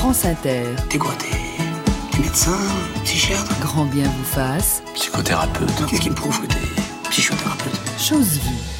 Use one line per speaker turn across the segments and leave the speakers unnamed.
France Inter.
T'es quoi T'es médecin Psychiatre?
Grand bien vous fasse.
Psychothérapeute.
Qu'est-ce qui me prouve que t'es psychothérapeute?
Chose vue.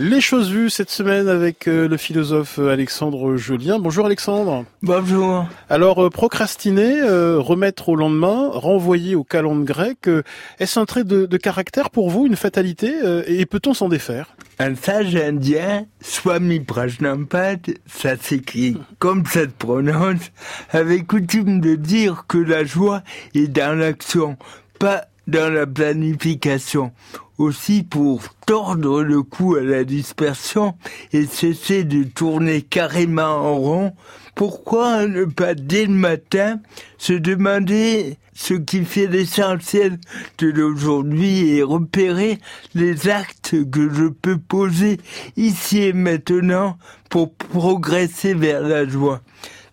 Les choses vues cette semaine avec euh, le philosophe euh, Alexandre Julien. Bonjour Alexandre.
Bonjour.
Alors euh, procrastiner, euh, remettre au lendemain, renvoyer au calendrier grec, euh, est-ce un trait de, de caractère pour vous, une fatalité euh, Et peut-on s'en défaire?
Un sage indien, Swami Prajnampad, ça s'écrit comme ça se prononce, avait coutume de dire que la joie est dans l'action, pas dans la planification. Aussi pour tordre le cou à la dispersion et cesser de tourner carrément en rond, pourquoi ne pas dès le matin se demander ce qui fait l'essentiel de l'aujourd'hui et repérer les actes que je peux poser ici et maintenant pour progresser vers la joie?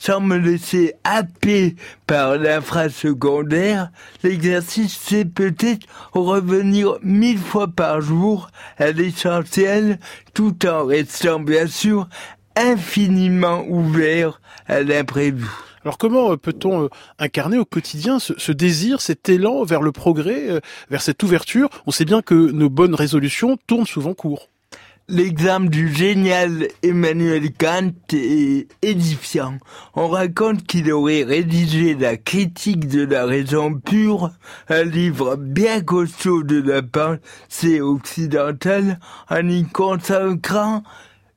Sans me laisser happer par l'infrasecondaire, l'exercice c'est peut-être revenir mille fois par jour à l'essentiel tout en restant bien sûr infiniment ouvert à l'imprévu.
Alors comment euh, peut-on euh, incarner au quotidien ce, ce, désir, cet élan vers le progrès, euh, vers cette ouverture? On sait bien que nos bonnes résolutions tournent souvent court.
L'exemple du génial Emmanuel Kant est édifiant. On raconte qu'il aurait rédigé la critique de la raison pure, un livre bien costaud de la pensée occidentale, en y consacrant,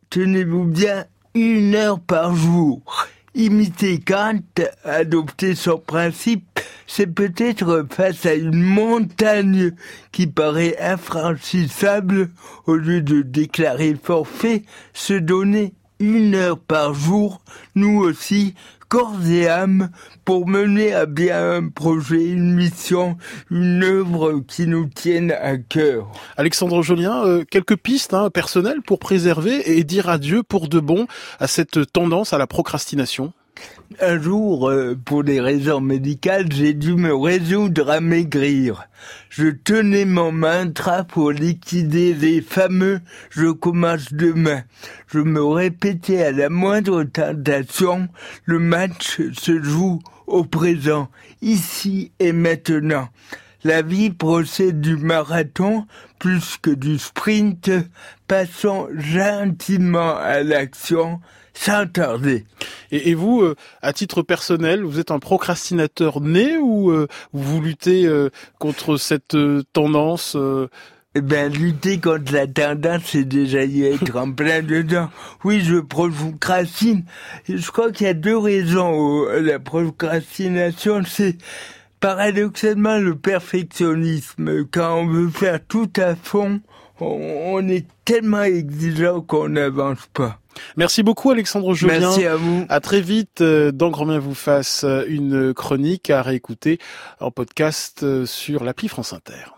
tenez-vous bien, une heure par jour. Imiter Kant, adopter son principe, c'est peut-être face à une montagne qui paraît infranchissable, au lieu de déclarer forfait, se donner une heure par jour, nous aussi, corps et âme, pour mener à bien un projet, une mission, une œuvre qui nous tienne à cœur.
Alexandre Jolien, euh, quelques pistes hein, personnelles pour préserver et dire adieu pour de bon à cette tendance à la procrastination
un jour, euh, pour des raisons médicales, j'ai dû me résoudre à maigrir. Je tenais mon mantra pour liquider les fameux « je commence demain ». Je me répétais à la moindre tentation, le match se joue au présent, ici et maintenant. La vie procède du marathon plus que du sprint. Passons gentiment à l'action sans tarder.
Et, et vous, euh, à titre personnel, vous êtes un procrastinateur né ou euh, vous luttez euh, contre cette tendance
eh ben, lutter contre la tendance, c'est déjà y être en plein dedans. Oui, je procrastine. Je crois qu'il y a deux raisons à la procrastination. C'est paradoxalement le perfectionnisme. Quand on veut faire tout à fond, on est tellement exigeant qu'on n'avance pas.
Merci beaucoup Alexandre Julien.
Merci à vous.
À très vite dans Grand Bien vous fasse une chronique à réécouter en podcast sur l'appli France Inter.